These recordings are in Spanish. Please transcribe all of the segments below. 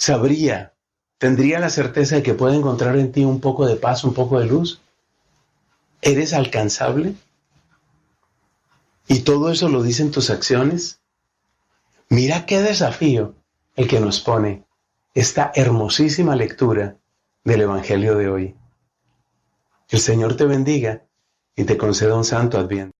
sabría, tendría la certeza de que puede encontrar en ti un poco de paz, un poco de luz. ¿Eres alcanzable? ¿Y todo eso lo dicen tus acciones? Mira qué desafío el que nos pone esta hermosísima lectura del Evangelio de hoy. El Señor te bendiga y te conceda un santo adviento.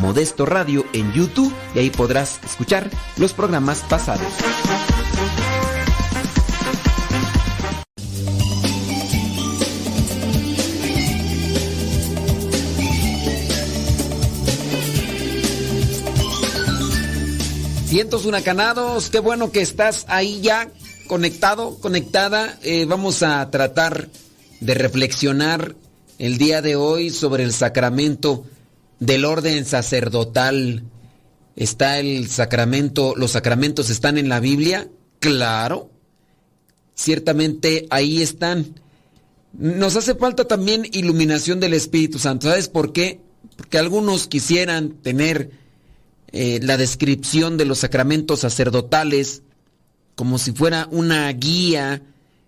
Modesto Radio en YouTube y ahí podrás escuchar los programas pasados. Cientos huracanados, qué bueno que estás ahí ya conectado, conectada. Eh, vamos a tratar de reflexionar el día de hoy sobre el sacramento del orden sacerdotal. ¿Está el sacramento, los sacramentos están en la Biblia? Claro. Ciertamente ahí están. Nos hace falta también iluminación del Espíritu Santo. ¿Sabes por qué? Porque algunos quisieran tener eh, la descripción de los sacramentos sacerdotales como si fuera una guía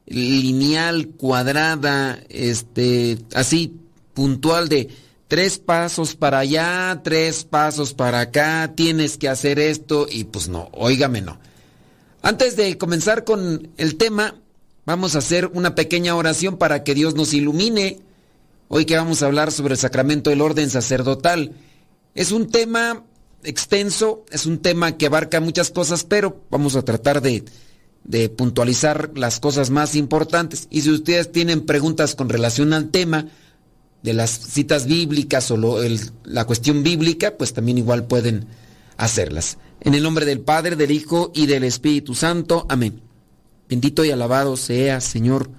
lineal, cuadrada, este, así puntual de tres pasos para allá, tres pasos para acá, tienes que hacer esto y pues no, óigame no. Antes de comenzar con el tema, vamos a hacer una pequeña oración para que Dios nos ilumine. Hoy que vamos a hablar sobre el sacramento del orden sacerdotal. Es un tema extenso, es un tema que abarca muchas cosas, pero vamos a tratar de, de puntualizar las cosas más importantes. Y si ustedes tienen preguntas con relación al tema, de las citas bíblicas o la cuestión bíblica, pues también igual pueden hacerlas. En el nombre del Padre, del Hijo y del Espíritu Santo. Amén. Bendito y alabado sea, Señor,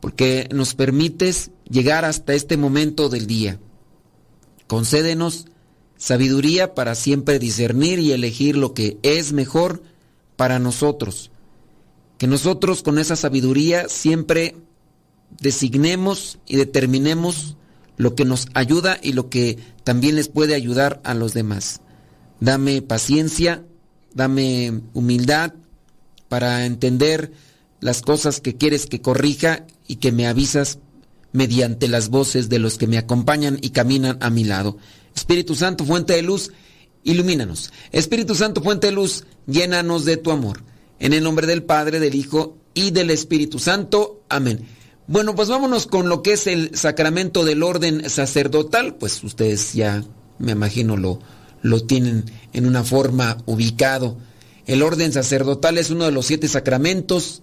porque nos permites llegar hasta este momento del día. Concédenos sabiduría para siempre discernir y elegir lo que es mejor para nosotros. Que nosotros con esa sabiduría siempre designemos y determinemos lo que nos ayuda y lo que también les puede ayudar a los demás. Dame paciencia, dame humildad para entender las cosas que quieres que corrija y que me avisas mediante las voces de los que me acompañan y caminan a mi lado. Espíritu Santo, fuente de luz, ilumínanos. Espíritu Santo, fuente de luz, llénanos de tu amor. En el nombre del Padre, del Hijo y del Espíritu Santo. Amén. Bueno, pues vámonos con lo que es el sacramento del orden sacerdotal. Pues ustedes ya, me imagino, lo, lo tienen en una forma ubicado. El orden sacerdotal es uno de los siete sacramentos,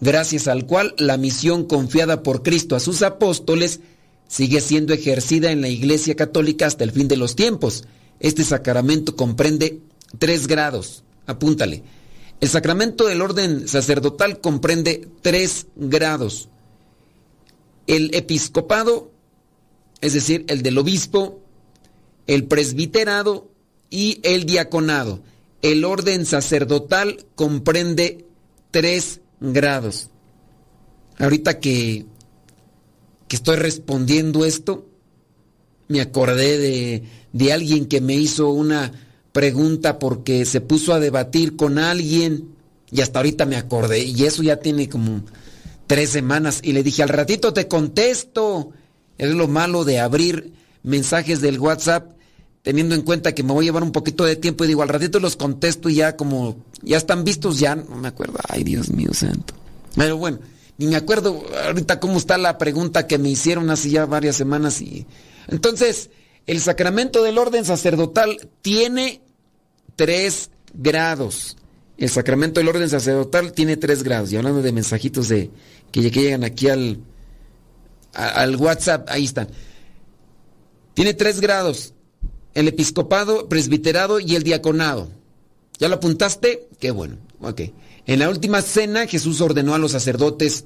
gracias al cual la misión confiada por Cristo a sus apóstoles sigue siendo ejercida en la Iglesia Católica hasta el fin de los tiempos. Este sacramento comprende tres grados. Apúntale. El sacramento del orden sacerdotal comprende tres grados el episcopado, es decir, el del obispo, el presbiterado y el diaconado. El orden sacerdotal comprende tres grados. Ahorita que, que estoy respondiendo esto, me acordé de, de alguien que me hizo una pregunta porque se puso a debatir con alguien y hasta ahorita me acordé y eso ya tiene como tres semanas y le dije, al ratito te contesto. Es lo malo de abrir mensajes del WhatsApp teniendo en cuenta que me voy a llevar un poquito de tiempo y digo, al ratito los contesto y ya como, ya están vistos, ya no me acuerdo. Ay, Dios mío santo. Pero bueno, ni me acuerdo ahorita cómo está la pregunta que me hicieron hace ya varias semanas y... Entonces, el sacramento del orden sacerdotal tiene tres grados. El sacramento del orden sacerdotal tiene tres grados. Y hablando de mensajitos de que, llegan aquí al, al WhatsApp, ahí están. Tiene tres grados. El episcopado, presbiterado y el diaconado. ¿Ya lo apuntaste? Qué bueno. Ok. En la última cena Jesús ordenó a los sacerdotes,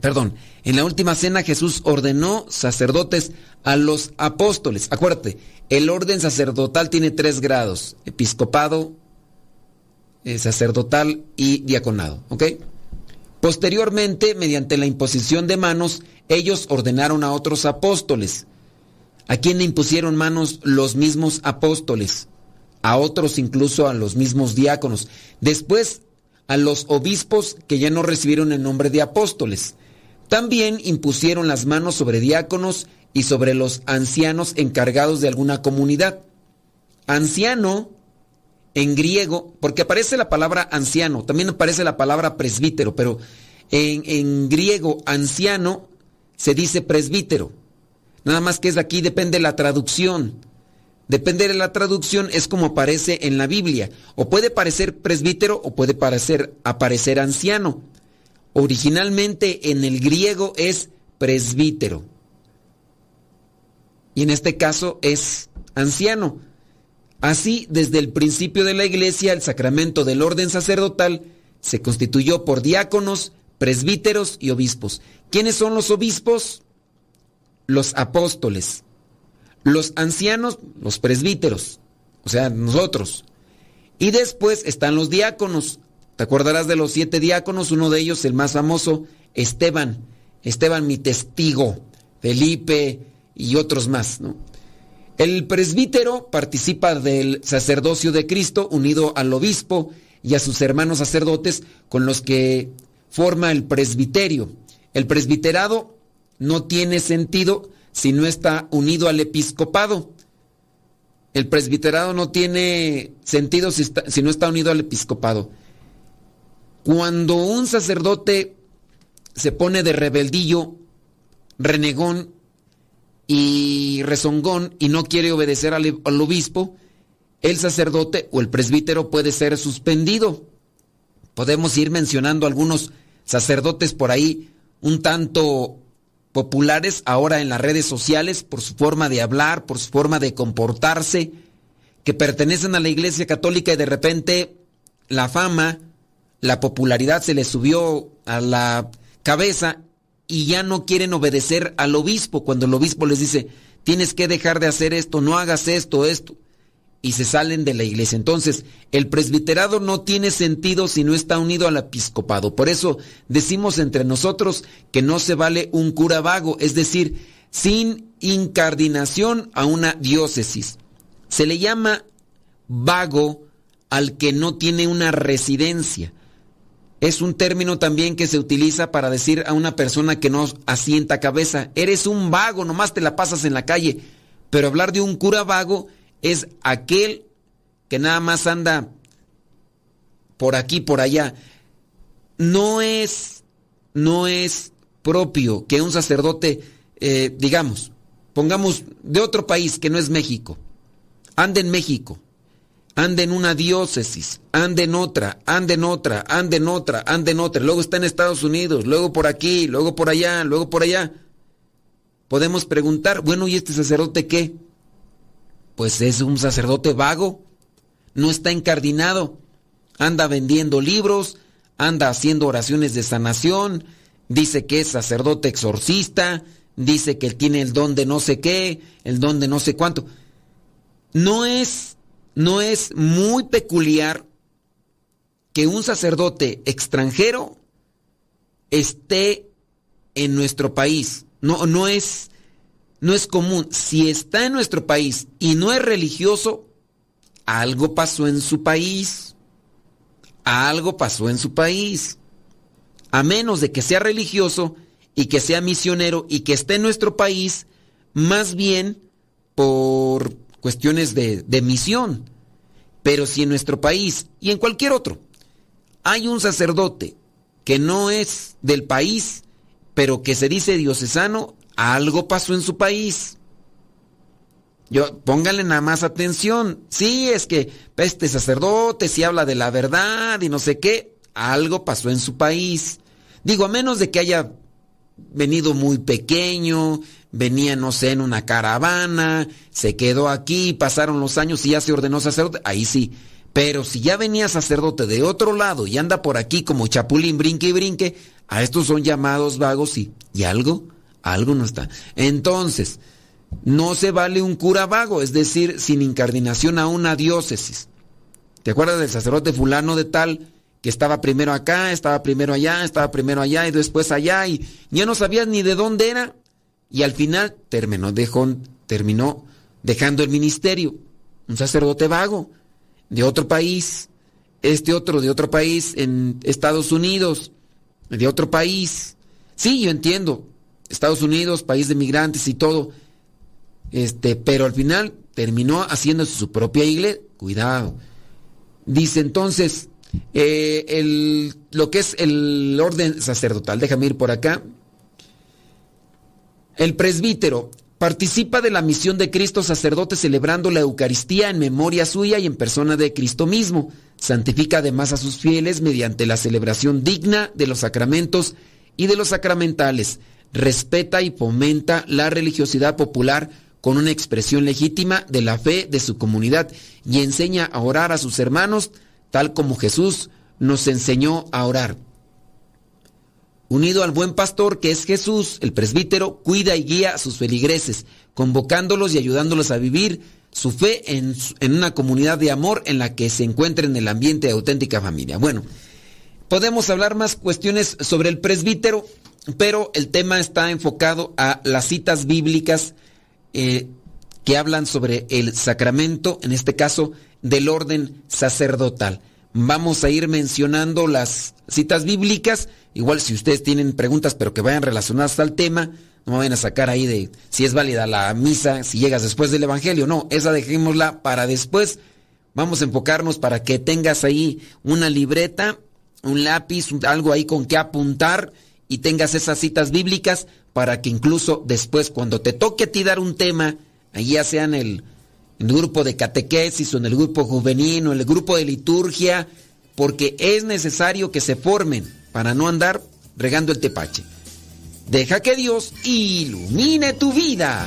perdón, en la última cena Jesús ordenó sacerdotes a los apóstoles. Acuérdate, el orden sacerdotal tiene tres grados, episcopado, sacerdotal y diaconado. Posteriormente, mediante la imposición de manos, ellos ordenaron a otros apóstoles. ¿A quién le impusieron manos los mismos apóstoles? A otros incluso a los mismos diáconos. Después a los obispos que ya no recibieron el nombre de apóstoles. También impusieron las manos sobre diáconos y sobre los ancianos encargados de alguna comunidad. Anciano en griego, porque aparece la palabra anciano, también aparece la palabra presbítero, pero en, en griego anciano se dice presbítero. Nada más que es aquí, depende de la traducción. Depende de la traducción, es como aparece en la Biblia. O puede parecer presbítero o puede parecer, aparecer anciano. Originalmente en el griego es presbítero. Y en este caso es anciano. Así, desde el principio de la iglesia, el sacramento del orden sacerdotal se constituyó por diáconos, presbíteros y obispos. ¿Quiénes son los obispos? Los apóstoles los ancianos, los presbíteros, o sea, nosotros. Y después están los diáconos. ¿Te acordarás de los siete diáconos? Uno de ellos, el más famoso, Esteban. Esteban, mi testigo. Felipe y otros más, ¿no? El presbítero participa del sacerdocio de Cristo unido al obispo y a sus hermanos sacerdotes con los que forma el presbiterio. El presbiterado no tiene sentido si no está unido al episcopado. El presbiterado no tiene sentido si, no está unido al episcopado. Cuando un sacerdote se pone de rebeldillo, renegón y rezongón y no quiere obedecer al, al obispo, el sacerdote o el presbítero puede ser suspendido. Podemos ir mencionando algunos sacerdotes por ahí un tanto populares ahora en las redes sociales por su forma de hablar, por su forma de comportarse, que pertenecen a la Iglesia Católica y de repente la fama, la popularidad se les subió a la cabeza y ya no quieren obedecer al obispo cuando el obispo les dice, tienes que dejar de hacer esto, no hagas esto, esto y se salen de la iglesia. Entonces, el presbiterado no tiene sentido si no está unido al episcopado. Por eso decimos entre nosotros que no se vale un cura vago, es decir, sin incardinación a una diócesis. Se le llama vago al que no tiene una residencia. Es un término también que se utiliza para decir a una persona que no asienta cabeza, eres un vago, nomás te la pasas en la calle. Pero hablar de un cura vago es aquel que nada más anda por aquí, por allá. No es, no es propio que un sacerdote, eh, digamos, pongamos de otro país que no es México, ande en México, ande en una diócesis, ande en otra, ande en otra, ande en otra, ande en otra, luego está en Estados Unidos, luego por aquí, luego por allá, luego por allá. Podemos preguntar, bueno, ¿y este sacerdote qué? pues es un sacerdote vago, no está encardinado, anda vendiendo libros, anda haciendo oraciones de sanación, dice que es sacerdote exorcista, dice que tiene el don de no sé qué, el don de no sé cuánto. No es, no es muy peculiar que un sacerdote extranjero esté en nuestro país. No, no es, no es común. Si está en nuestro país y no es religioso, algo pasó en su país. Algo pasó en su país. A menos de que sea religioso y que sea misionero y que esté en nuestro país, más bien por cuestiones de, de misión. Pero si en nuestro país y en cualquier otro hay un sacerdote que no es del país, pero que se dice diocesano, algo pasó en su país. Yo, póngale nada más atención. Sí, es que este sacerdote si habla de la verdad y no sé qué. Algo pasó en su país. Digo, a menos de que haya venido muy pequeño, venía, no sé, en una caravana, se quedó aquí, pasaron los años y ya se ordenó sacerdote, ahí sí. Pero si ya venía sacerdote de otro lado y anda por aquí como chapulín, brinque y brinque, a estos son llamados vagos y, y algo, algo no está. Entonces, no se vale un cura vago, es decir, sin incardinación a una diócesis. ¿Te acuerdas del sacerdote fulano de tal que estaba primero acá, estaba primero allá, estaba primero allá y después allá y ya no sabías ni de dónde era? Y al final terminó, dejó, terminó dejando el ministerio. Un sacerdote vago de otro país, este otro de otro país en Estados Unidos, de otro país. Sí, yo entiendo, Estados Unidos, país de migrantes y todo, este, pero al final terminó haciendo su propia iglesia. Cuidado. Dice entonces, eh, el, lo que es el orden sacerdotal, déjame ir por acá. El presbítero participa de la misión de Cristo sacerdote celebrando la Eucaristía en memoria suya y en persona de Cristo mismo. Santifica además a sus fieles mediante la celebración digna de los sacramentos y de los sacramentales. Respeta y fomenta la religiosidad popular con una expresión legítima de la fe de su comunidad y enseña a orar a sus hermanos tal como Jesús nos enseñó a orar. Unido al buen pastor que es Jesús, el presbítero cuida y guía a sus feligreses, convocándolos y ayudándolos a vivir su fe en, una comunidad de amor en la que se encuentren en el ambiente de auténtica familia. Bueno, podemos hablar más cuestiones sobre el presbítero, pero el tema está enfocado a las citas bíblicas eh, que hablan sobre el sacramento, en este caso del orden sacerdotal. Vamos a ir mencionando las citas bíblicas. Igual si ustedes tienen preguntas pero que vayan relacionadas al tema, no me vayan a sacar ahí de si es válida la misa, si llegas después del Evangelio. No, esa dejémosla para después. Vamos a enfocarnos para que tengas ahí una libreta, un lápiz, algo ahí con que apuntar y tengas esas citas bíblicas para que incluso después cuando te toque a ti dar un tema, ya sea el el grupo de catequesis o en el grupo juvenil o en el grupo de liturgia, porque es necesario que se formen para no andar regando el tepache. Deja que Dios ilumine tu vida.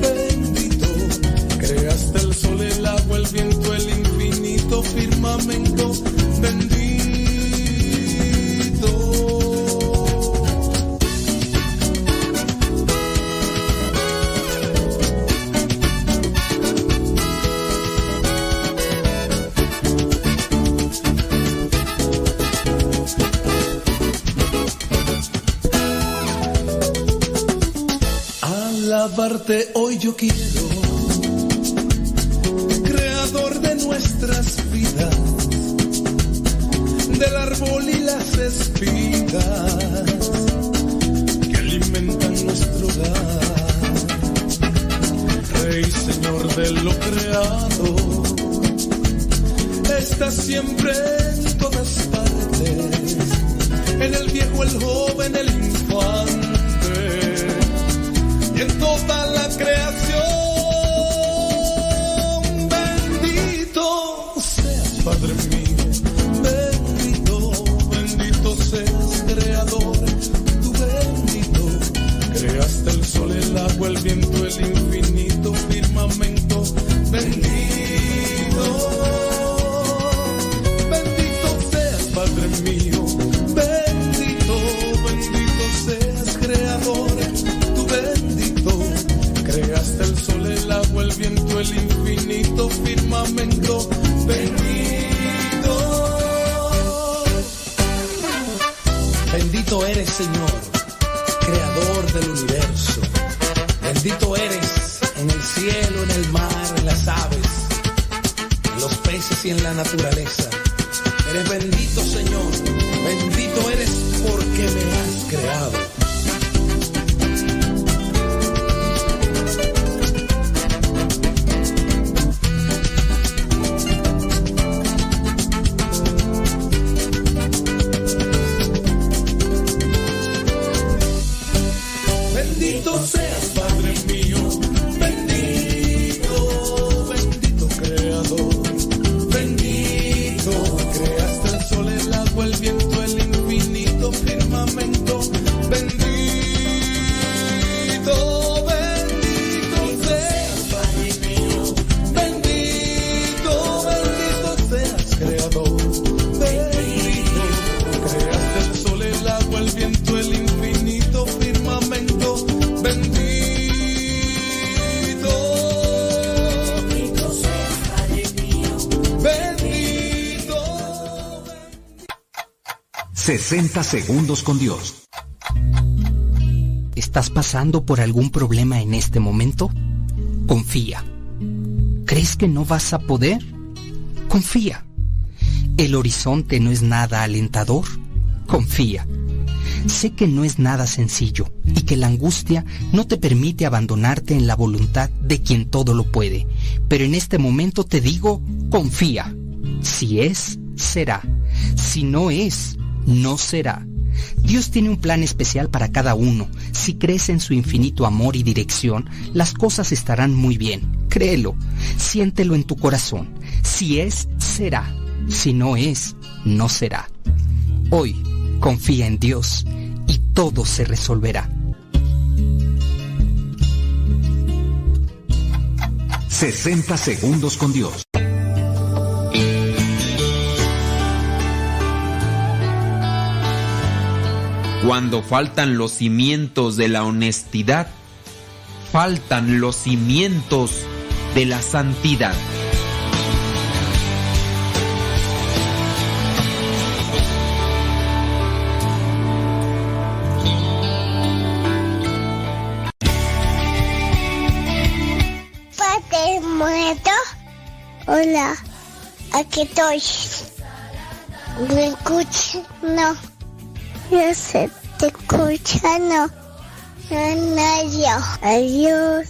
Bendito, creaste el sol, el agua, el viento, el infinito firmamento yo las aves, en los peces y en la naturaleza. Eres bendito, Señor. Bendito eres porque me has creado. Segundos con Dios. ¿Estás pasando por algún problema en este momento? Confía. ¿Crees que no vas a poder? Confía. ¿El horizonte no es nada alentador? Confía. Sé que no es nada sencillo y que la angustia no te permite abandonarte en la voluntad de quien todo lo puede, pero en este momento te digo, confía. Si es, será. Si no es, no será. Dios tiene un plan especial para cada uno. Si crees en su infinito amor y dirección, las cosas estarán muy bien. Créelo, siéntelo en tu corazón. Si es, será. Si no es, no será. Hoy, confía en Dios y todo se resolverá. 60 segundos con Dios. Cuando faltan los cimientos de la honestidad, faltan los cimientos de la santidad. Padre muerto. Hola, aquí estoy. ¿Me escuchas? No. Yo sé, te escucha, no. Adiós. Adiós.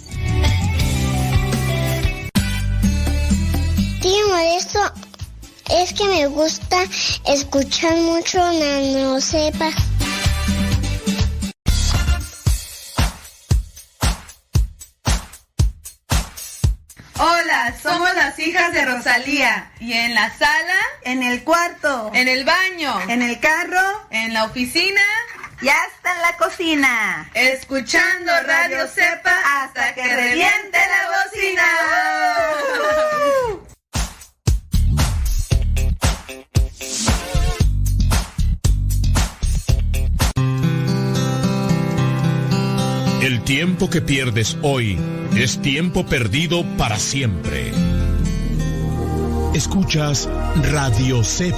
Tío Modesto, es que me gusta escuchar mucho no sepa. Hola, somos las hijas de Rosalía. ¿Y en la sala? En el cuarto. ¿En el baño? ¿En el carro? ¿En la oficina? Y hasta en la cocina. Escuchando Radio Cepa hasta que reviente la bocina. El tiempo que pierdes hoy es tiempo perdido para siempre. Escuchas Radio Cepa.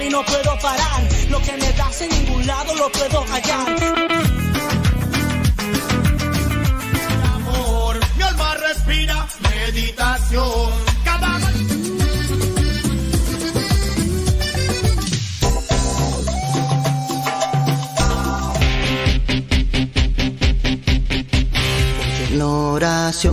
y no puedo parar. Lo que me das en ningún lado lo puedo hallar. amor. Mi alma respira meditación.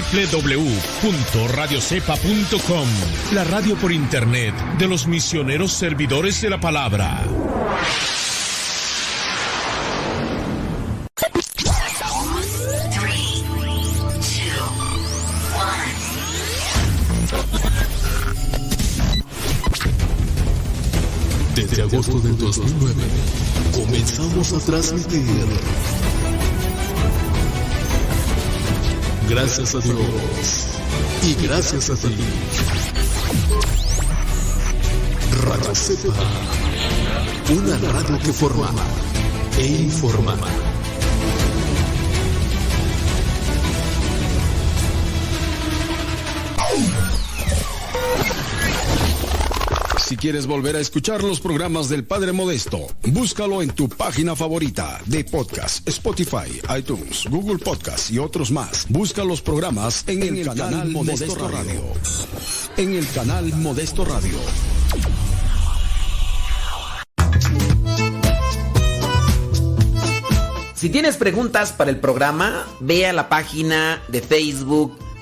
www.radiocepa.com, la radio por internet de los misioneros servidores de la palabra. Desde agosto del 2009 comenzamos a transmitir. Gracias a Dios y gracias a ti. Radio Cepa, una radio que forma e informa. Si quieres volver a escuchar los programas del Padre Modesto, búscalo en tu página favorita de podcast, Spotify, iTunes, Google Podcast y otros más. Busca los programas en, el, canal, Modesto, Radio. En el canal Modesto Radio. Si tienes preguntas para el programa, ve a la página de Facebook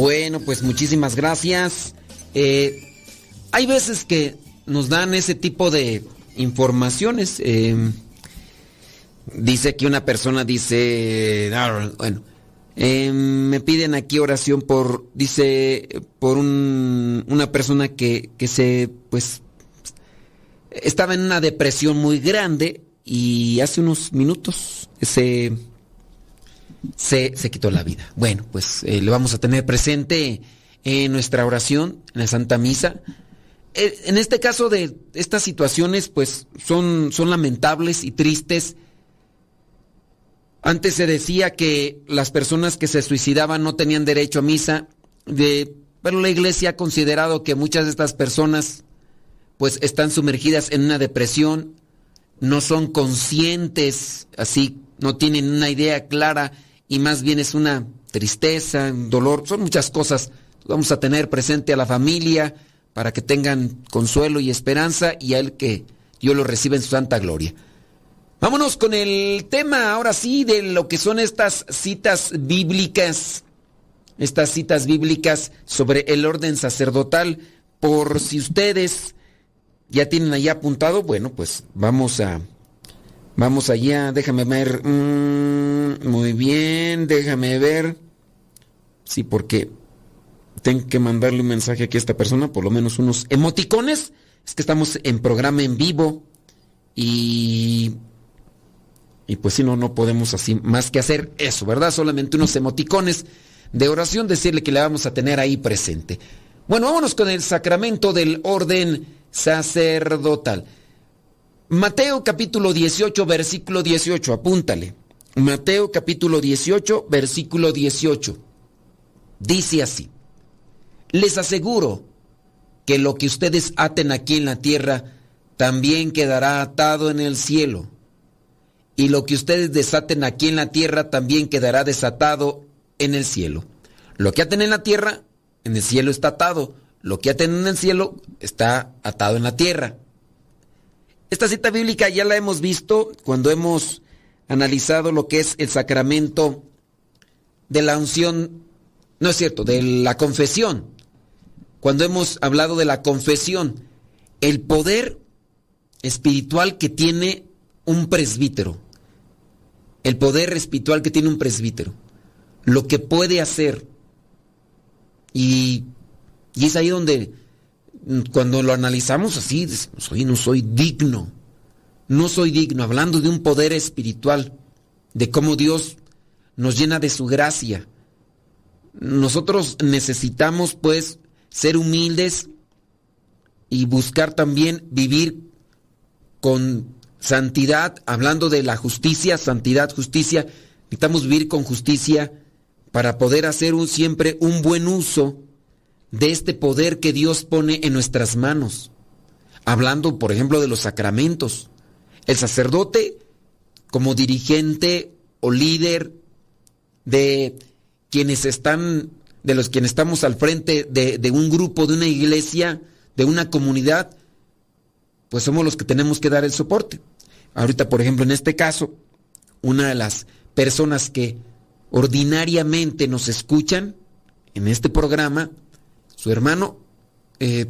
Bueno, pues muchísimas gracias. Eh, hay veces que nos dan ese tipo de informaciones. eh, dice que una persona dice, bueno, eh, me piden aquí oración por, dice, por un- una persona que, que se, pues, estaba en una depresión muy grande y hace unos minutos se se, se quitó la vida. Bueno, pues eh, le vamos a tener presente en nuestra oración, en la Santa Misa. Eh, en este caso de estas situaciones, pues son, son lamentables y tristes. Antes se decía que las personas que se suicidaban no tenían derecho a misa, de, pero la iglesia ha considerado que muchas de estas personas pues están sumergidas en una depresión, no son conscientes, así no tienen una idea clara y más bien es una tristeza, un dolor, son muchas cosas. Vamos a tener presente a la familia para que tengan consuelo y esperanza y a él que Dios lo reciba en su santa gloria. Vámonos con el tema ahora sí de lo que son estas citas bíblicas, estas citas bíblicas sobre el orden sacerdotal. Por si ustedes ya tienen ahí apuntado, bueno, pues vamos a Vamos allá, déjame ver. Mm, muy bien, déjame ver. Sí, porque tengo que mandarle un mensaje aquí a esta persona, por lo menos unos emoticones. Es que estamos en programa en vivo y. Y pues si no, no podemos así más que hacer eso, ¿verdad? Solamente unos emoticones. de oración, decirle que la vamos a tener ahí presente. Bueno, vámonos con el sacramento del orden sacerdotal. Mateo capítulo 18, versículo 18, apúntale. Mateo capítulo 18, versículo 18. Dice así, les aseguro que lo que ustedes aten aquí en la tierra también quedará atado en el cielo. Y lo que ustedes desaten aquí en la tierra también quedará desatado en el cielo. Lo que aten en la tierra, en el cielo está atado. Lo que aten en el cielo está atado en la tierra. Esta cita bíblica ya la hemos visto cuando hemos analizado lo que es el sacramento de la unción, no es cierto, de la confesión. Cuando hemos hablado de la confesión, el poder espiritual que tiene un presbítero, el poder espiritual que tiene un presbítero, lo que puede hacer. Y, y es ahí donde cuando lo analizamos así, soy, no soy digno, no soy digno, hablando de un poder espiritual, de cómo Dios nos llena de su gracia. Nosotros necesitamos pues ser humildes y buscar también vivir con santidad, hablando de la justicia, santidad, justicia, necesitamos vivir con justicia para poder hacer un, siempre un buen uso de este poder que Dios pone en nuestras manos. Hablando, por ejemplo, de los sacramentos. El sacerdote, como dirigente o líder de quienes están, de los quienes estamos al frente de, de un grupo, de una iglesia, de una comunidad, pues somos los que tenemos que dar el soporte. Ahorita, por ejemplo, en este caso, una de las personas que ordinariamente nos escuchan en este programa su hermano, eh,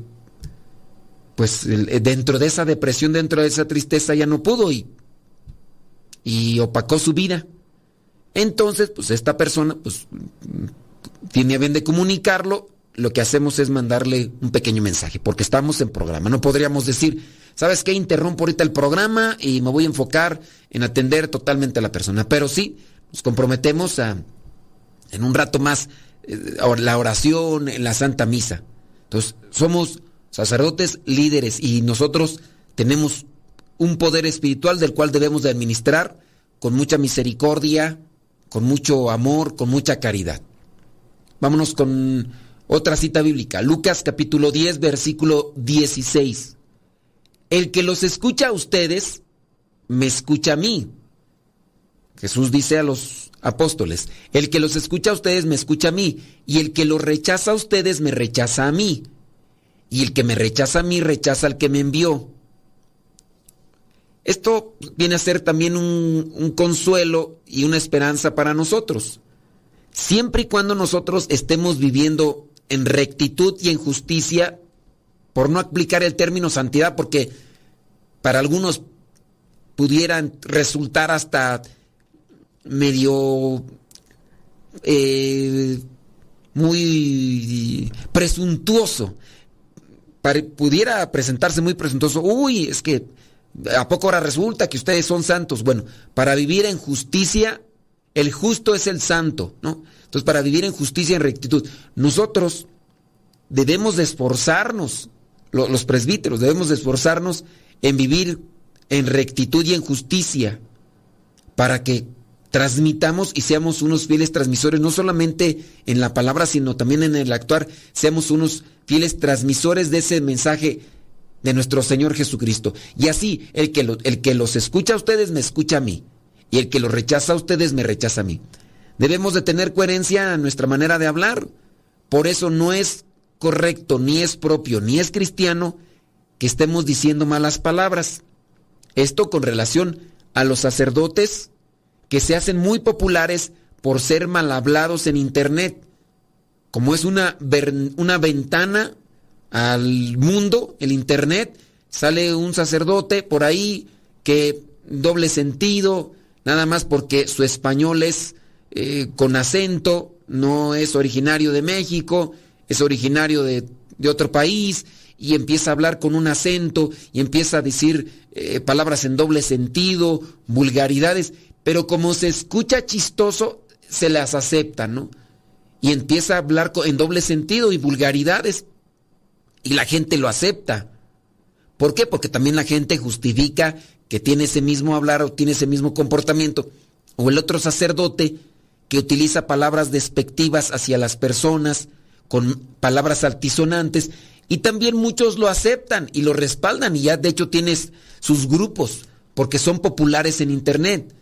pues eh, dentro de esa depresión, dentro de esa tristeza ya no pudo y, y opacó su vida. Entonces, pues esta persona, pues tiene a bien de comunicarlo, lo que hacemos es mandarle un pequeño mensaje, porque estamos en programa. No podríamos decir, ¿sabes qué? Interrumpo ahorita el programa y me voy a enfocar en atender totalmente a la persona. Pero sí, nos comprometemos a, en un rato más, la oración, en la Santa Misa. Entonces, somos sacerdotes líderes y nosotros tenemos un poder espiritual del cual debemos de administrar con mucha misericordia, con mucho amor, con mucha caridad. Vámonos con otra cita bíblica, Lucas capítulo 10, versículo 16. El que los escucha a ustedes, me escucha a mí. Jesús dice a los apóstoles, el que los escucha a ustedes me escucha a mí, y el que los rechaza a ustedes me rechaza a mí, y el que me rechaza a mí rechaza al que me envió. Esto viene a ser también un, consuelo y una esperanza para nosotros. Siempre y cuando nosotros estemos viviendo en rectitud y en justicia, por no aplicar el término santidad, porque para algunos pudieran resultar hasta medio eh, muy presuntuoso. pudiera presentarse muy presuntuoso. Uy, es que ¿a poco ahora resulta que ustedes son santos? Bueno, para vivir en justicia, el justo es el santo, ¿no? Entonces, para vivir en justicia y en rectitud, nosotros debemos de esforzarnos, los presbíteros, debemos de esforzarnos en vivir en rectitud y en justicia, para que transmitamos y seamos unos fieles transmisores, no solamente en la palabra, sino también en el actuar, seamos unos fieles transmisores de ese mensaje de nuestro Señor Jesucristo. Y así, el que, el que los escucha a ustedes me escucha a mí, y el que los rechaza a ustedes me rechaza a mí. Debemos de tener coherencia en nuestra manera de hablar. Por eso no es correcto, ni es propio, ni es cristiano que estemos diciendo malas palabras. Esto con relación a los sacerdotes que se hacen muy populares por ser mal hablados en Internet. Como es una, una ventana al mundo, el Internet, sale un sacerdote por ahí que doble sentido, nada más porque su español es eh, con acento, no es originario de México, es originario de, otro país y empieza a hablar con un acento y empieza a decir eh, palabras en doble sentido, vulgaridades pero como se escucha chistoso, se las acepta, ¿no? y empieza a hablar en doble sentido y vulgaridades y la gente lo acepta. ¿Por qué? Porque también la gente justifica que tiene ese mismo hablar o tiene ese mismo comportamiento. O el otro sacerdote que utiliza palabras despectivas hacia las personas, con palabras altisonantes, y también muchos lo aceptan y lo respaldan y ya de hecho tienes sus grupos porque son populares en internet.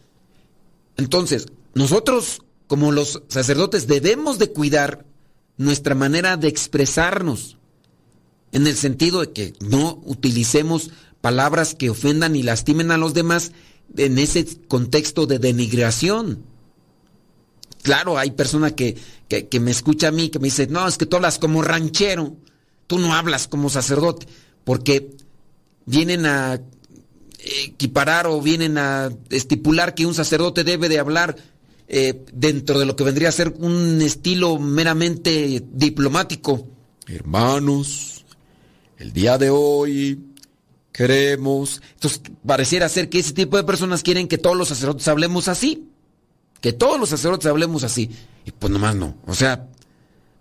Entonces, nosotros como los sacerdotes debemos de cuidar nuestra manera de expresarnos en el sentido de que no utilicemos palabras que ofendan y lastimen a los demás en ese contexto de denigración. Claro, hay personas que, que, me escucha a mí que me dice, no, es que tú hablas como ranchero, tú no hablas como sacerdote, porque vienen a equiparar o vienen a estipular que un sacerdote debe de hablar eh, dentro de lo que vendría a ser un estilo meramente diplomático. Hermanos, el día de hoy queremos... Entonces, pareciera ser que ese tipo de personas quieren que todos los sacerdotes hablemos así. Que todos los sacerdotes hablemos así. Y pues nomás no. O sea,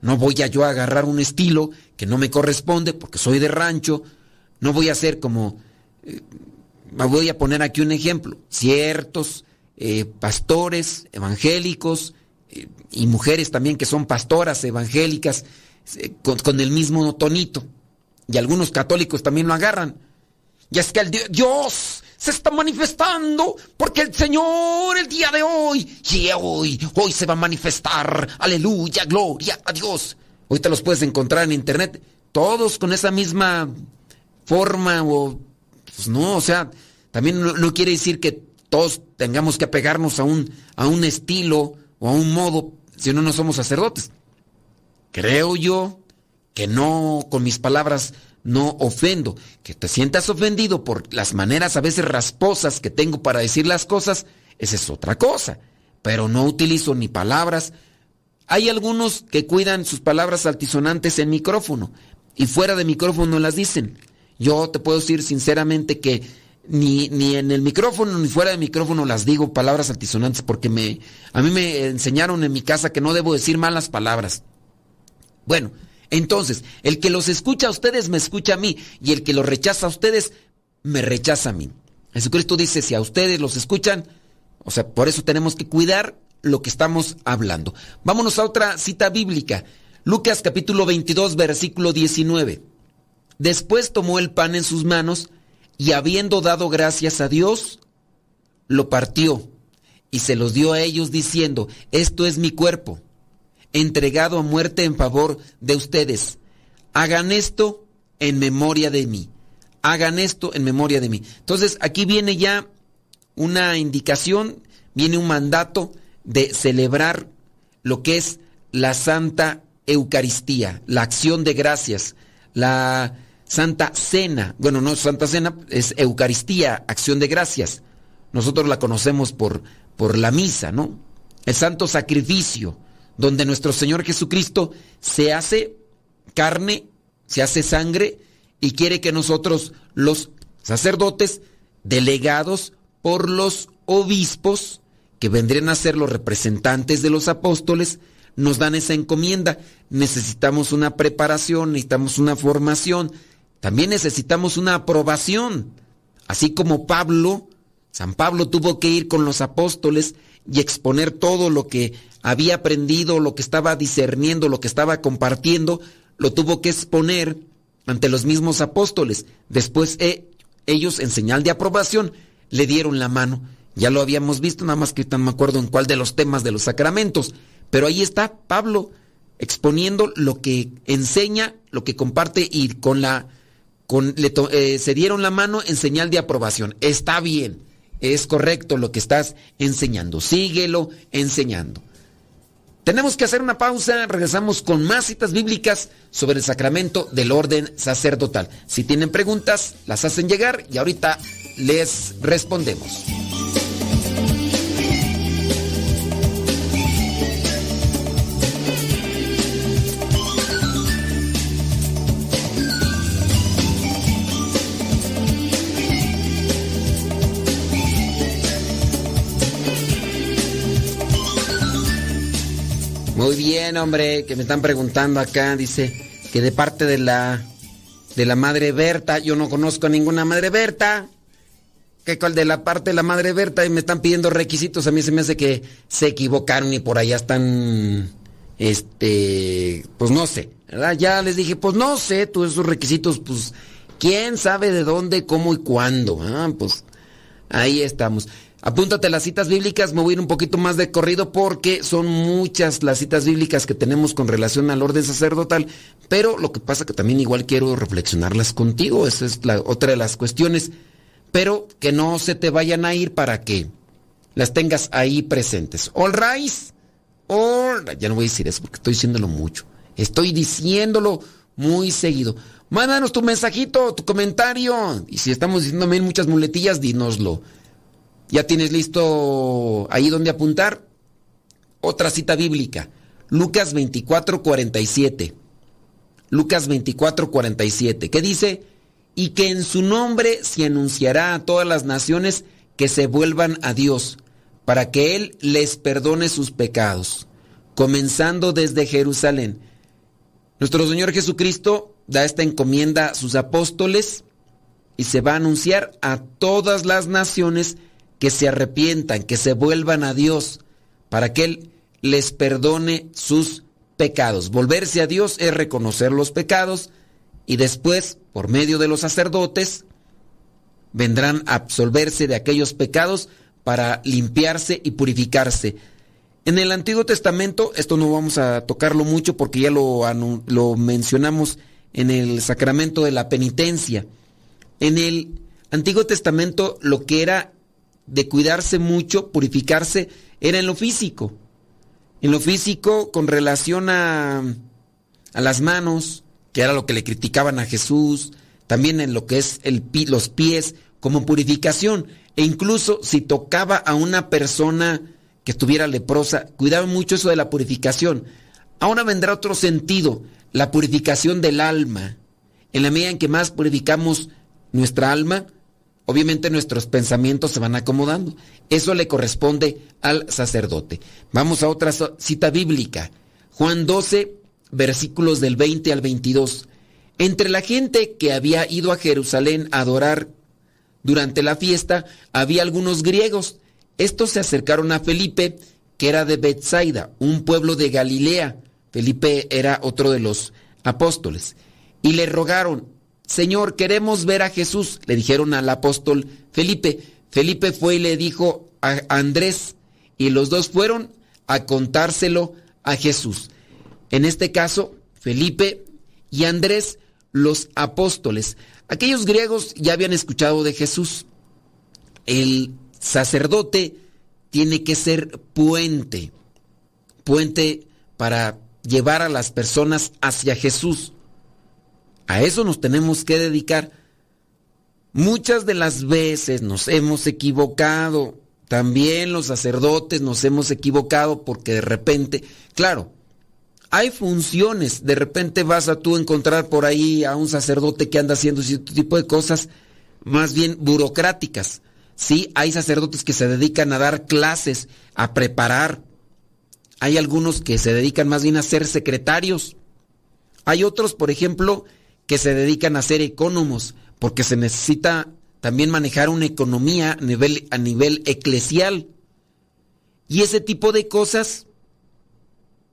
no voy a yo a agarrar un estilo que no me corresponde porque soy de rancho. No voy a ser como... Eh, voy a poner aquí un ejemplo. Ciertos eh, pastores evangélicos eh, y mujeres también que son pastoras evangélicas eh, con, el mismo tonito. Y algunos católicos también lo agarran. Y es que el Dios se está manifestando porque el Señor el día de hoy, y hoy, hoy se va a manifestar. Aleluya, gloria a Dios. Te los puedes encontrar en internet, todos con esa misma forma o... Pues no, o sea, también no quiere decir que todos tengamos que apegarnos a un, a un estilo o a un modo, si no, no somos sacerdotes. Creo yo que no, con mis palabras, no ofendo. Que te sientas ofendido por las maneras a veces rasposas que tengo para decir las cosas, esa es otra cosa. Pero no utilizo ni palabras. Hay algunos que cuidan sus palabras altisonantes en micrófono y fuera de micrófono las dicen. Yo te puedo decir sinceramente que ni, ni en el micrófono ni fuera de micrófono las digo palabras altisonantes porque me, a mí me enseñaron en mi casa que no debo decir malas palabras. Bueno, entonces, el que los escucha a ustedes me escucha a mí y el que los rechaza a ustedes me rechaza a mí. Jesucristo dice, si a ustedes los escuchan, o sea, por eso tenemos que cuidar lo que estamos hablando. Vámonos a otra cita bíblica. Lucas capítulo 22, versículo 19. Después tomó el pan en sus manos, y habiendo dado gracias a Dios, lo partió y se los dio a ellos diciendo, esto es mi cuerpo, entregado a muerte en favor de ustedes. Hagan esto en memoria de mí. Hagan esto en memoria de mí. Entonces aquí viene ya una indicación, viene un mandato de celebrar lo que es la Santa Eucaristía, la acción de gracias, la Santa Cena. Bueno, no Santa Cena, es Eucaristía, acción de gracias. Nosotros la conocemos por, por la misa, ¿no? El santo sacrificio, donde nuestro Señor Jesucristo se hace carne, se hace sangre y quiere que nosotros, los sacerdotes, delegados por los obispos, que vendrían a ser los representantes de los apóstoles, nos dan esa encomienda. Necesitamos una preparación, necesitamos una formación, también necesitamos una aprobación. Así como Pablo, San Pablo tuvo que ir con los apóstoles y exponer todo lo que había aprendido, lo que estaba discerniendo, lo que estaba compartiendo, lo tuvo que exponer ante los mismos apóstoles. Después eh, ellos, en señal de aprobación, le dieron la mano. Ya lo habíamos visto, nada más que no me acuerdo en cuál de los temas de los sacramentos. Pero ahí está Pablo exponiendo lo que enseña, lo que comparte y con la eh, se dieron la mano en señal de aprobación. Está bien, es correcto lo que estás enseñando. Síguelo enseñando. Tenemos que hacer una pausa, regresamos con más citas bíblicas sobre el sacramento del orden sacerdotal. Si tienen preguntas, las hacen llegar y ahorita les respondemos. Muy bien, hombre, que me están preguntando acá, dice que de parte de la de la madre Berta, yo no conozco a ninguna madre Berta. Que cual de la parte de la madre Berta y me están pidiendo requisitos, a mí se me hace que se equivocaron y por allá están este, pues no sé, ¿verdad? Ya les dije, pues no sé, todos esos requisitos, pues quién sabe de dónde, cómo y cuándo. Ah, pues ahí estamos. Apúntate las citas bíblicas, me voy a ir un poquito más de corrido porque son muchas las citas bíblicas que tenemos con relación al orden sacerdotal, pero lo que pasa que también igual quiero reflexionarlas contigo, esa es la otra de las cuestiones, pero que no se te vayan a ir para que las tengas ahí presentes. All rise. All Ya no voy a decir eso porque estoy diciéndolo mucho. Estoy diciéndolo muy seguido. Mándanos tu mensajito, tu comentario. Y si estamos diciendo muchas muletillas, dínoslo. ¿Ya tienes listo ahí donde apuntar? Otra cita bíblica. Lucas 24, 47. Lucas 24, 47. ¿Qué dice? Y que en su nombre se anunciará a todas las naciones que se vuelvan a Dios, para que Él les perdone sus pecados, comenzando desde Jerusalén. Nuestro Señor Jesucristo da esta encomienda a sus apóstoles y se va a anunciar a todas las naciones que se arrepientan, que se vuelvan a Dios, para que Él les perdone sus pecados. Volverse a Dios es reconocer los pecados y después, por medio de los sacerdotes, vendrán a absolverse de aquellos pecados para limpiarse y purificarse. En el Antiguo Testamento, esto no vamos a tocarlo mucho porque ya lo, lo mencionamos en el sacramento de la penitencia. En el Antiguo Testamento lo que era de cuidarse mucho, purificarse, era en lo físico. En lo físico con relación a, a las manos, que era lo que le criticaban a Jesús, también en lo que es el, los pies, como purificación. E incluso si tocaba a una persona que estuviera leprosa, cuidaba mucho eso de la purificación. Ahora vendrá otro sentido, la purificación del alma. En la medida en que más purificamos nuestra alma, obviamente nuestros pensamientos se van acomodando. Eso le corresponde al sacerdote. Vamos a otra cita bíblica. Juan 12, versículos del 20 al 22. Entre la gente que había ido a Jerusalén a adorar durante la fiesta, había algunos griegos. Estos se acercaron a Felipe, que era de Bethsaida, un pueblo de Galilea. Felipe era otro de los apóstoles. Y le rogaron, Señor, queremos ver a Jesús, le dijeron al apóstol Felipe. Felipe fue y le dijo a Andrés, y los dos fueron a contárselo a Jesús. En este caso, Felipe y Andrés, los apóstoles. Aquellos griegos ya habían escuchado de Jesús. El sacerdote tiene que ser puente, puente para llevar a las personas hacia Jesús. A eso nos tenemos que dedicar. Muchas de las veces nos hemos equivocado. También los sacerdotes nos hemos equivocado porque de repente, claro, hay funciones. De repente vas a tú encontrar por ahí a un sacerdote que anda haciendo cierto tipo de cosas más bien burocráticas. Sí, hay sacerdotes que se dedican a dar clases, a preparar. Hay algunos que se dedican más bien a ser secretarios. Hay otros, por ejemplo, que se dedican a ser economos, porque se necesita también manejar una economía a nivel, a nivel eclesial. Y ese tipo de cosas,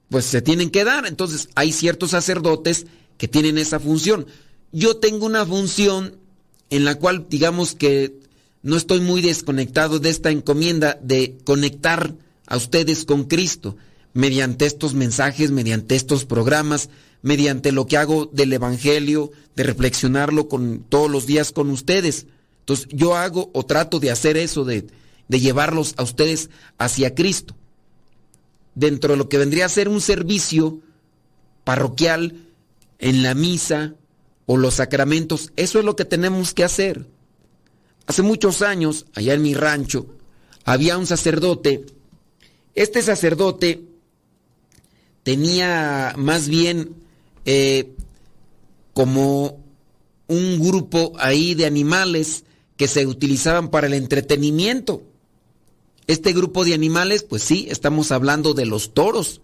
pues se tienen que dar. Entonces, hay ciertos sacerdotes que tienen esa función. Yo tengo una función en la cual, digamos que no estoy muy desconectado de esta encomienda de conectar a ustedes con Cristo mediante estos mensajes, mediante estos programas, mediante lo que hago del Evangelio, de reflexionarlo con, todos los días con ustedes. Entonces yo hago o trato de hacer eso, de, de llevarlos a ustedes hacia Cristo. Dentro de lo que vendría a ser un servicio parroquial en la misa o los sacramentos, eso es lo que tenemos que hacer. Hace muchos años, allá en mi rancho, había un sacerdote. Este sacerdote tenía más bien eh, como un grupo ahí de animales que se utilizaban para el entretenimiento. Este grupo de animales, pues sí, estamos hablando de los toros.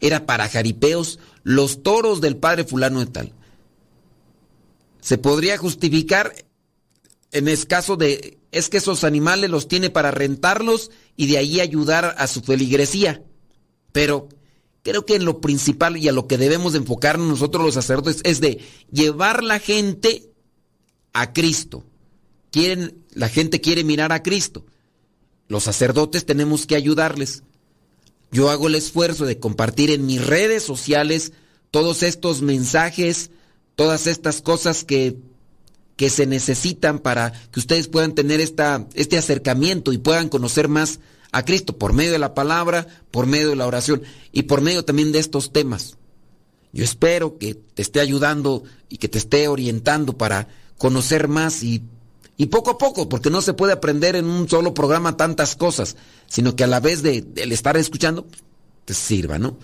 era para jaripeos los toros del padre fulano de tal. Se podría justificar en el caso de, es que esos animales los tiene para rentarlos y de ahí ayudar a su feligresía. Pero creo que en lo principal y a lo que debemos enfocarnos nosotros los sacerdotes es de llevar la gente a Cristo. La gente quiere mirar a Cristo. Los sacerdotes tenemos que ayudarles. Yo hago el esfuerzo de compartir en mis redes sociales todos estos mensajes, todas estas cosas que, que se necesitan para que ustedes puedan tener esta, este acercamiento y puedan conocer más a Cristo por medio de la palabra, por medio de la oración y por medio también de estos temas. Yo espero que te esté ayudando y que te esté orientando para conocer más y, y poco a poco, porque no se puede aprender en un solo programa tantas cosas, sino que a la vez de, estar escuchando, te sirva, ¿no?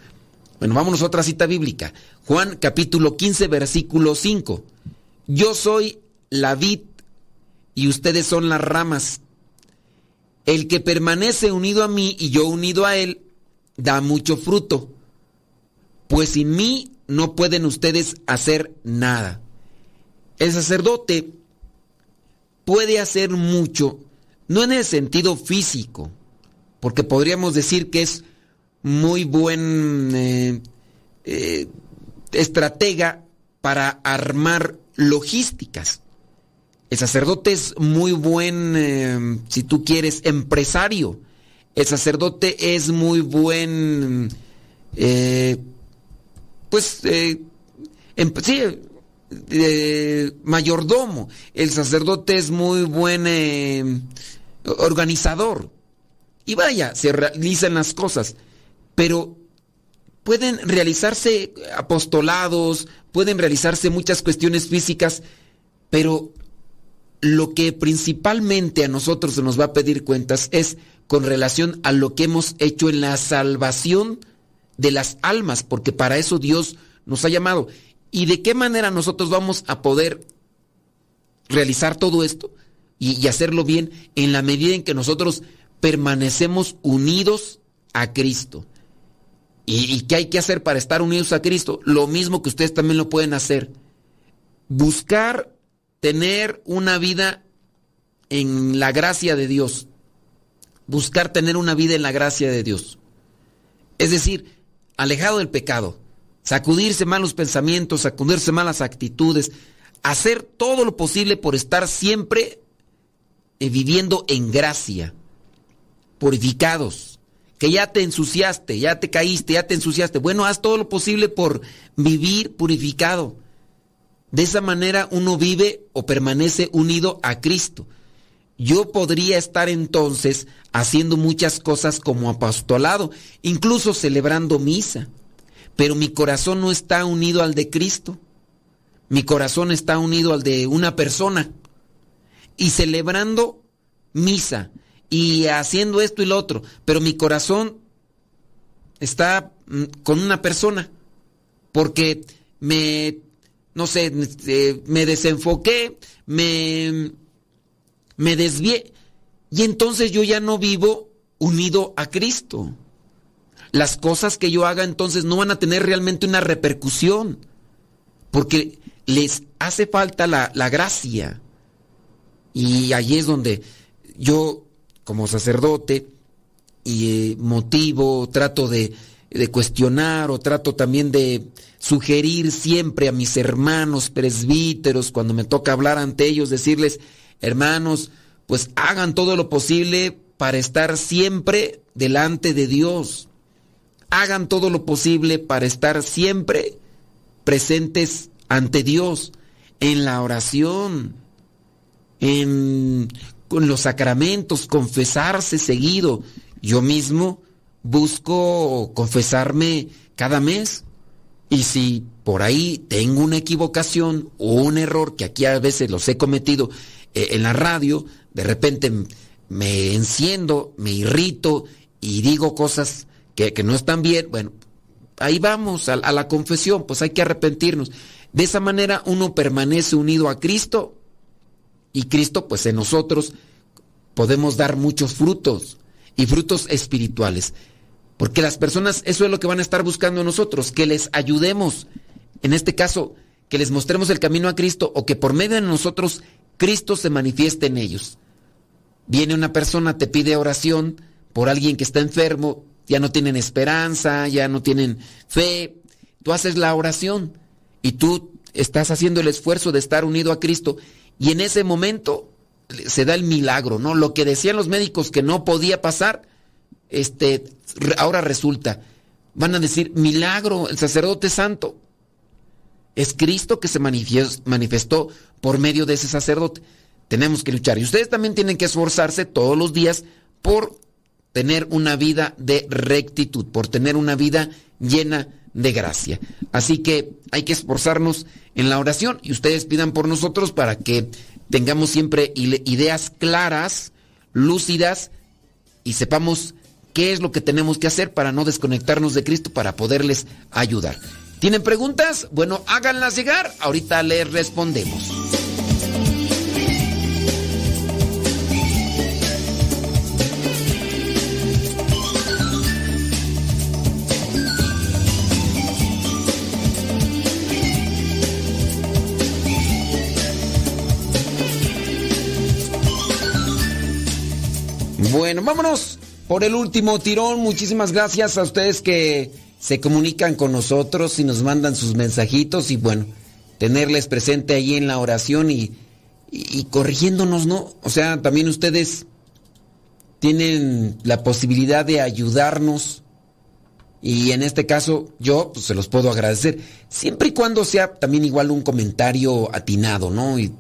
Bueno, vámonos a otra cita bíblica. Juan capítulo 15, versículo 5. Yo soy la vid y ustedes son las ramas. El que permanece unido a mí y yo unido a él, da mucho fruto, pues sin mí no pueden ustedes hacer nada. El sacerdote puede hacer mucho, no en el sentido físico, porque podríamos decir que es muy buen eh, eh, estratega para armar logísticas. El sacerdote es muy buen, eh, si tú quieres, empresario. El sacerdote es muy buen, eh, pues, eh, em, sí, mayordomo. El sacerdote es muy buen organizador. Y vaya, se realizan las cosas. Pero pueden realizarse apostolados, pueden realizarse muchas cuestiones físicas, pero lo que principalmente a nosotros se nos va a pedir cuentas es con relación a lo que hemos hecho en la salvación de las almas, porque para eso Dios nos ha llamado. ¿Y de qué manera nosotros vamos a poder realizar todo esto y, hacerlo bien en la medida en que nosotros permanecemos unidos a Cristo? ¿Y, ¿Y qué hay que hacer para estar unidos a Cristo? Lo mismo que ustedes también lo pueden hacer. Buscar tener una vida en la gracia de Dios. Buscar tener una vida en la gracia de Dios. Es decir, alejado del pecado. Sacudirse malos pensamientos, sacudirse malas actitudes. Hacer todo lo posible por estar siempre eh, viviendo en gracia. Purificados. Que ya te ensuciaste, ya te caíste, ya te ensuciaste. Bueno, haz todo lo posible por vivir purificado de esa manera uno vive o permanece unido a Cristo. Yo podría estar entonces haciendo muchas cosas como apostolado, incluso celebrando misa, pero mi corazón no está unido al de Cristo. Mi corazón está unido al de una persona. Y celebrando misa y haciendo esto y lo otro, pero mi corazón está mm, con una persona porque me no sé, eh, me desenfoqué, me, me desvié. Y entonces yo ya no vivo unido a Cristo. Las cosas que yo haga entonces no van a tener realmente una repercusión. Porque les hace falta la, la gracia. Y ahí es donde yo, como sacerdote, y eh, motivo, trato de, de cuestionar o trato también de sugerir siempre a mis hermanos presbíteros cuando me toca hablar ante ellos, decirles, hermanos, pues hagan todo lo posible para estar siempre delante de Dios. Hagan todo lo posible para estar siempre presentes ante Dios en la oración, en con los sacramentos, confesarse seguido. Yo mismo busco confesarme cada mes. Y si por ahí tengo una equivocación o un error, que aquí a veces los he cometido eh, en la radio, de repente me enciendo, me irrito y digo cosas que, no están bien, bueno, ahí vamos a, a la confesión, pues hay que arrepentirnos. De esa manera uno permanece unido a Cristo y Cristo pues en nosotros podemos dar muchos frutos y frutos espirituales. Porque las personas, eso es lo que van a estar buscando nosotros, que les ayudemos. En este caso, que les mostremos el camino a Cristo o que por medio de nosotros Cristo se manifieste en ellos. Viene una persona, te pide oración por alguien que está enfermo, ya no tienen esperanza, ya no tienen fe. Tú haces la oración y tú estás haciendo el esfuerzo de estar unido a Cristo y en ese momento se da el milagro, ¿no? Lo que decían los médicos que no podía pasar, este, ahora resulta. Van a decir, milagro, el sacerdote santo. Es Cristo que se manifestó por medio de ese sacerdote. Tenemos que luchar. Y ustedes también tienen que esforzarse todos los días por tener una vida de rectitud, por tener una vida llena de gracia. Así que hay que esforzarnos en la oración y ustedes pidan por nosotros para que tengamos siempre ideas claras, lúcidas y sepamos qué es lo que tenemos que hacer para no desconectarnos de Cristo, para poderles ayudar. ¿Tienen preguntas? Bueno, háganlas llegar. Ahorita les respondemos. Bueno, vámonos por el último tirón. Muchísimas gracias a ustedes que se comunican con nosotros y nos mandan sus mensajitos y bueno, tenerles presente ahí en la oración y, y, corrigiéndonos, ¿no? O sea, también ustedes tienen la posibilidad de ayudarnos y en este caso yo pues, se los puedo agradecer, siempre y cuando sea también igual un comentario atinado, ¿no? Y,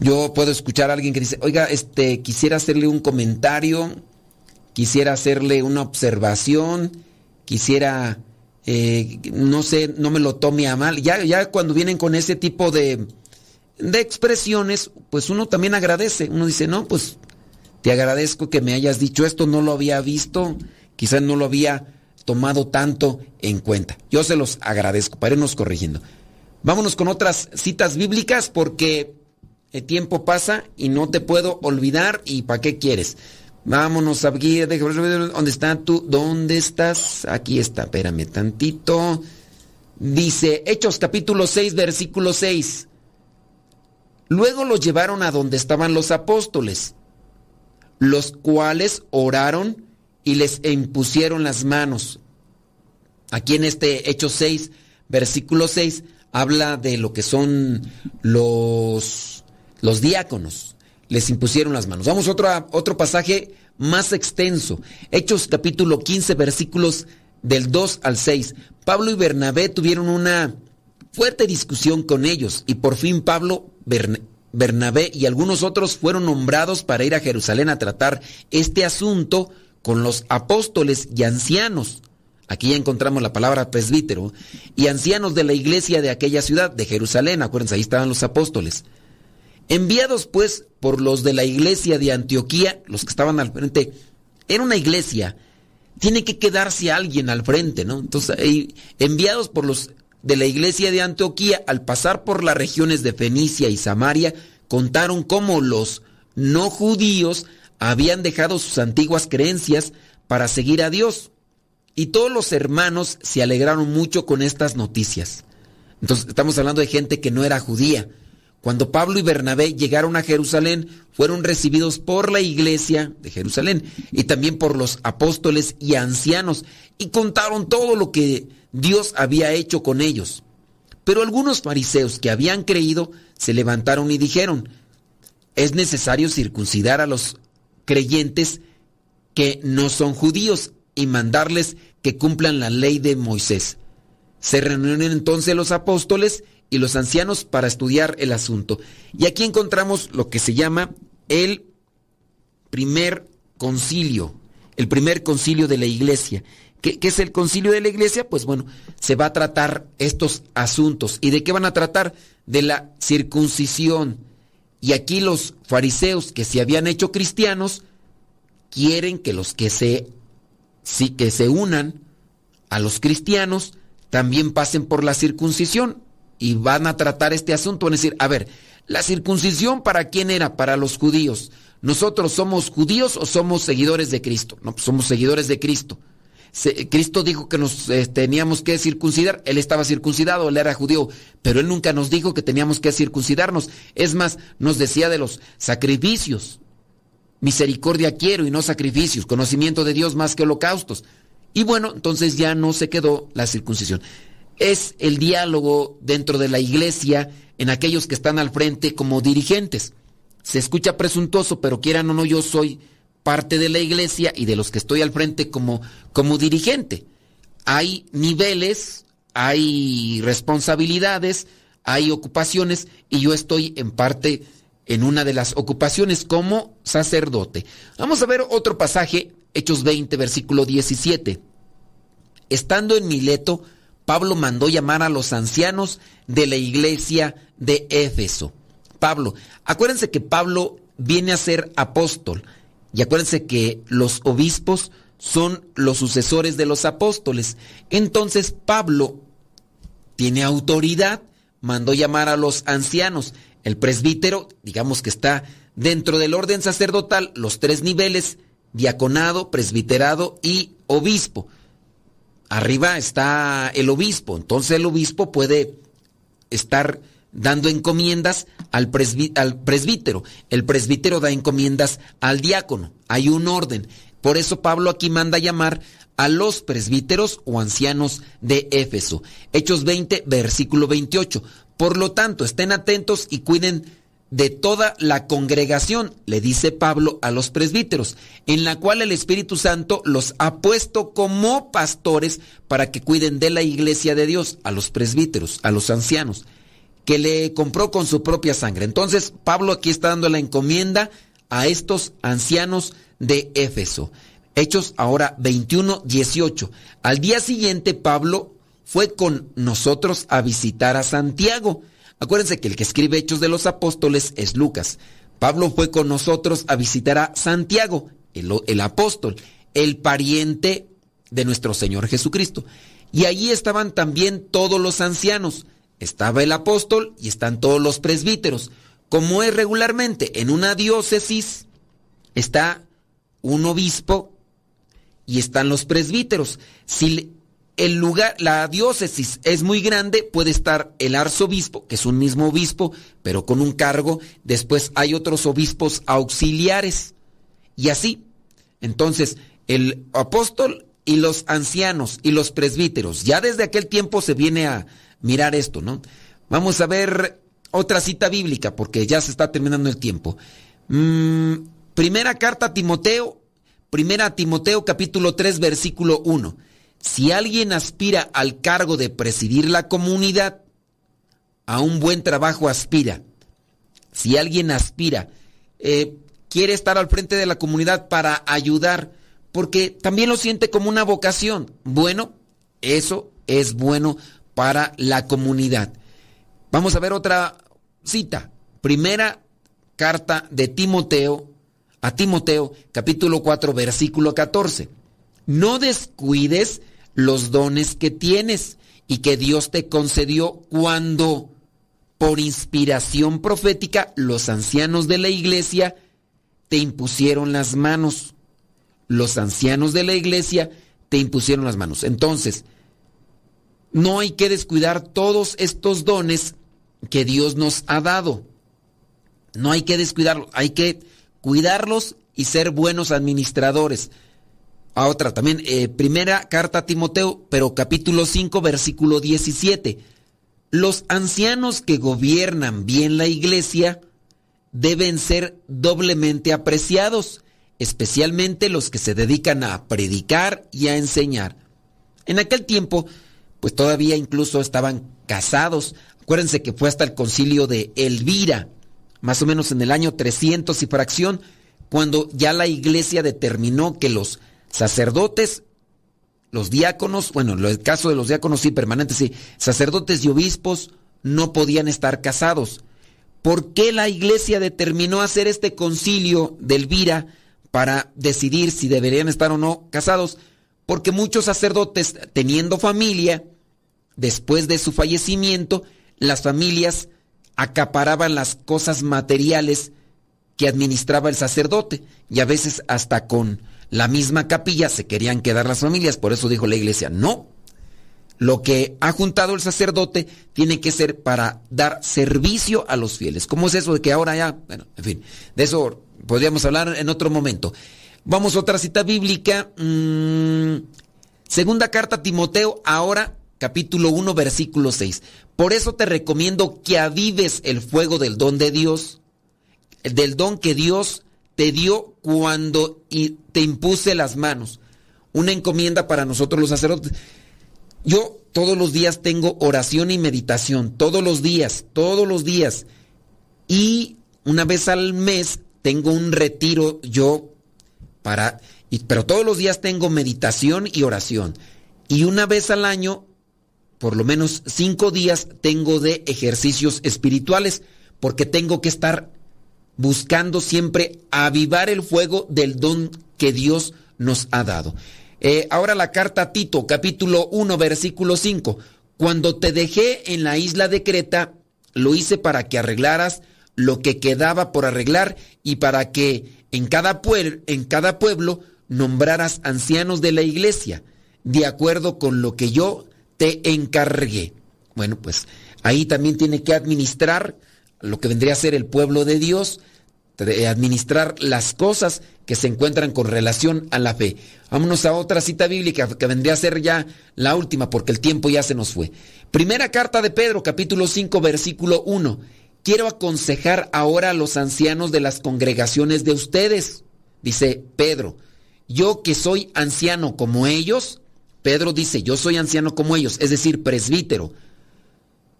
yo puedo escuchar a alguien que dice, oiga, este, quisiera hacerle un comentario, quisiera hacerle una observación, quisiera, eh, no sé, no me lo tome a mal. Ya, ya cuando vienen con ese tipo de, de expresiones, pues uno también agradece. Uno dice, no, pues te agradezco que me hayas dicho esto, no lo había visto, quizás no lo había tomado tanto en cuenta. Yo se los agradezco, para irnos corrigiendo. Vámonos con otras citas bíblicas porque el tiempo pasa y no te puedo olvidar y ¿para qué quieres? Vámonos a ver ¿Dónde está tú? ¿Dónde estás? Aquí está, espérame tantito. Dice Hechos capítulo 6, versículo 6. Luego los llevaron a donde estaban los apóstoles, los cuales oraron y les impusieron las manos. Aquí en este Hechos 6, versículo 6, habla de lo que son los los diáconos les impusieron las manos. Vamos a otro, otro pasaje más extenso. Hechos capítulo 15 versículos del 2 al 6. Pablo y Bernabé tuvieron una fuerte discusión con ellos y por fin Pablo, Bernabé y algunos otros fueron nombrados para ir a Jerusalén a tratar este asunto con los apóstoles y ancianos. Aquí ya encontramos la palabra presbítero y ancianos de la iglesia de aquella ciudad, de Jerusalén. Acuérdense, ahí estaban los apóstoles. Enviados pues por los de la iglesia de Antioquía, los que estaban al frente, era una iglesia, tiene que quedarse alguien al frente, ¿no? Entonces, enviados por los de la iglesia de Antioquía, al pasar por las regiones de Fenicia y Samaria, contaron cómo los no judíos habían dejado sus antiguas creencias para seguir a Dios. Y todos los hermanos se alegraron mucho con estas noticias. Entonces, estamos hablando de gente que no era judía cuando Pablo y Bernabé llegaron a Jerusalén, fueron recibidos por la iglesia de Jerusalén y también por los apóstoles y ancianos y contaron todo lo que Dios había hecho con ellos. Pero algunos fariseos que habían creído se levantaron y dijeron, es necesario circuncidar a los creyentes que no son judíos y mandarles que cumplan la ley de Moisés. Se reunieron entonces los apóstoles y los ancianos para estudiar el asunto. Y aquí encontramos lo que se llama el primer concilio, el primer concilio de la iglesia. ¿Qué, es el concilio de la iglesia? Pues bueno, se va a tratar estos asuntos. ¿Y de qué van a tratar? De la circuncisión. Y aquí los fariseos que se habían hecho cristianos quieren que los que se, sí, que se unan a los cristianos también pasen por la circuncisión y van a tratar este asunto, van a decir, a ver, la circuncisión para quién era? Para los judíos. ¿nosotros somos judíos o somos seguidores de Cristo? No, pues somos seguidores de Cristo. Cristo dijo que nos eh, teníamos que circuncidar, él estaba circuncidado, él era judío, pero él nunca nos dijo que teníamos que circuncidarnos. Es más, nos decía de los sacrificios. Misericordia quiero y no sacrificios, conocimiento de Dios más que holocaustos. Y bueno, entonces ya no se quedó la circuncisión. Es el diálogo dentro de la iglesia en aquellos que están al frente como dirigentes. Se escucha presuntuoso, pero quieran o no, yo soy parte de la iglesia y de los que estoy al frente como, como dirigente. Hay niveles, hay responsabilidades, hay ocupaciones y yo estoy en parte en una de las ocupaciones como sacerdote. Vamos a ver otro pasaje, Hechos 20, versículo 17. Estando en Mileto, Pablo mandó llamar a los ancianos de la iglesia de Éfeso. Pablo, acuérdense que Pablo viene a ser apóstol y acuérdense que los obispos son los sucesores de los apóstoles. Entonces Pablo tiene autoridad, mandó llamar a los ancianos. El presbítero, digamos que está dentro del orden sacerdotal, los tres niveles, diaconado, presbiterado y obispo. Arriba está el obispo, entonces el obispo puede estar dando encomiendas al, presbí- al presbítero. El presbítero da encomiendas al diácono. Hay un orden. Por eso Pablo aquí manda llamar a los presbíteros o ancianos de Éfeso. Hechos 20, versículo 28. Por lo tanto, estén atentos y cuiden de toda la congregación, le dice Pablo a los presbíteros, en la cual el Espíritu Santo los ha puesto como pastores para que cuiden de la iglesia de Dios, a los presbíteros, a los ancianos, que le compró con su propia sangre. Entonces, Pablo aquí está dando la encomienda a estos ancianos de Éfeso. Hechos ahora 21, 18. Al día siguiente, Pablo fue con nosotros a visitar a Santiago. Acuérdense que el que escribe Hechos de los Apóstoles es Lucas. Pablo fue con nosotros a visitar a Santiago, el, apóstol, el pariente de nuestro Señor Jesucristo. Y allí estaban también todos los ancianos. Estaba el apóstol y están todos los presbíteros. Como es regularmente en una diócesis, está un obispo y están los presbíteros. El lugar, la diócesis es muy grande, puede estar el arzobispo, que es un mismo obispo, pero con un cargo. Después hay otros obispos auxiliares. Y así. Entonces, el apóstol y los ancianos y los presbíteros, ya desde aquel tiempo se viene a mirar esto, ¿no? Vamos a ver otra cita bíblica, porque ya se está terminando el tiempo. Mm, primera carta a Timoteo, primera a Timoteo capítulo 3 versículo 1. Si alguien aspira al cargo de presidir la comunidad, a un buen trabajo aspira. Si alguien aspira, eh, quiere estar al frente de la comunidad para ayudar, porque también lo siente como una vocación. Bueno, eso es bueno para la comunidad. Vamos a ver otra cita. Primera carta de Timoteo a Timoteo, capítulo 4, versículo 14. No descuides los dones que tienes y que Dios te concedió cuando, por inspiración profética, los ancianos de la iglesia te impusieron las manos. Los ancianos de la iglesia te impusieron las manos. Entonces, no hay que descuidar todos estos dones que Dios nos ha dado. No hay que descuidarlos, hay que cuidarlos y ser buenos administradores. A otra también, eh, primera carta a Timoteo, pero capítulo 5, versículo 17. Los ancianos que gobiernan bien la iglesia deben ser doblemente apreciados, especialmente los que se dedican a predicar y a enseñar. En aquel tiempo, pues todavía incluso estaban casados. Acuérdense que fue hasta el concilio de Elvira, más o menos en el año 300 y fracción, cuando ya la iglesia determinó que los sacerdotes, los diáconos, bueno, en el caso de los diáconos sí, permanentes sí, sacerdotes y obispos no podían estar casados. ¿Por qué la iglesia determinó hacer este concilio de Elvira para decidir si deberían estar o no casados? Porque muchos sacerdotes, teniendo familia, después de su fallecimiento, las familias acaparaban las cosas materiales que administraba el sacerdote y a veces hasta con la misma capilla se querían quedar las familias, por eso dijo la iglesia, no, lo que ha juntado el sacerdote tiene que ser para dar servicio a los fieles. ¿Cómo es eso de que ahora ya, bueno, en fin, de eso podríamos hablar en otro momento. Vamos a otra cita bíblica, mm, segunda carta a Timoteo, ahora capítulo 1, versículo 6. Por eso te recomiendo que avives el fuego del don de Dios, del don que Dios te dio cuando te impuse las manos. Una encomienda para nosotros los sacerdotes. Yo todos los días tengo oración y meditación, todos los días, todos los días. Y una vez al mes tengo un retiro yo para, pero todos los días tengo meditación y oración. Y una vez al año, por lo menos cinco días, tengo de ejercicios espirituales, porque tengo que estar buscando siempre avivar el fuego del don que Dios nos ha dado. Eh, ahora la carta a Tito, capítulo 1, versículo 5. Cuando te dejé en la isla de Creta, lo hice para que arreglaras lo que quedaba por arreglar y para que en cada, en cada pueblo nombraras ancianos de la iglesia, de acuerdo con lo que yo te encargué. Bueno, pues ahí también tiene que administrar lo que vendría a ser el pueblo de Dios, administrar las cosas que se encuentran con relación a la fe. Vámonos a otra cita bíblica que vendría a ser ya la última porque el tiempo ya se nos fue. Primera carta de Pedro, capítulo 5, versículo 1. Quiero aconsejar ahora a los ancianos de las congregaciones de ustedes, dice Pedro. Yo que soy anciano como ellos, Pedro dice, yo soy anciano como ellos, es decir, presbítero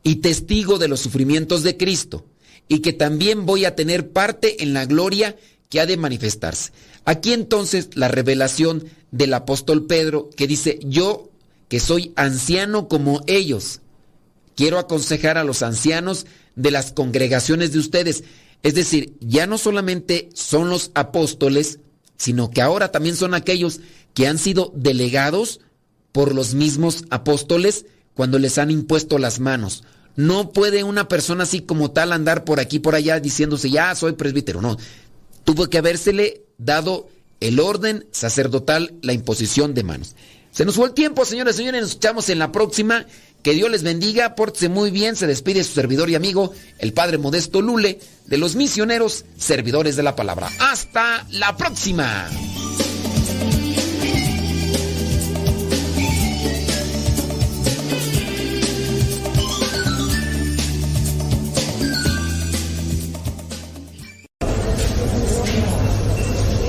y testigo de los sufrimientos de Cristo y que también voy a tener parte en la gloria que ha de manifestarse. Aquí entonces la revelación del apóstol Pedro que dice, yo que soy anciano como ellos, quiero aconsejar a los ancianos de las congregaciones de ustedes. Es decir, ya no solamente son los apóstoles, sino que ahora también son aquellos que han sido delegados por los mismos apóstoles cuando les han impuesto las manos. No puede una persona así como tal andar por aquí, por allá, diciéndose, ya soy presbítero. No, tuvo que habérsele dado el orden sacerdotal, la imposición de manos. Se nos fue el tiempo, señores y señores, nos escuchamos en la próxima. Que Dios les bendiga, pórtese muy bien, se despide su servidor y amigo, el Padre Modesto Lule, de los misioneros servidores de la palabra. Hasta la próxima.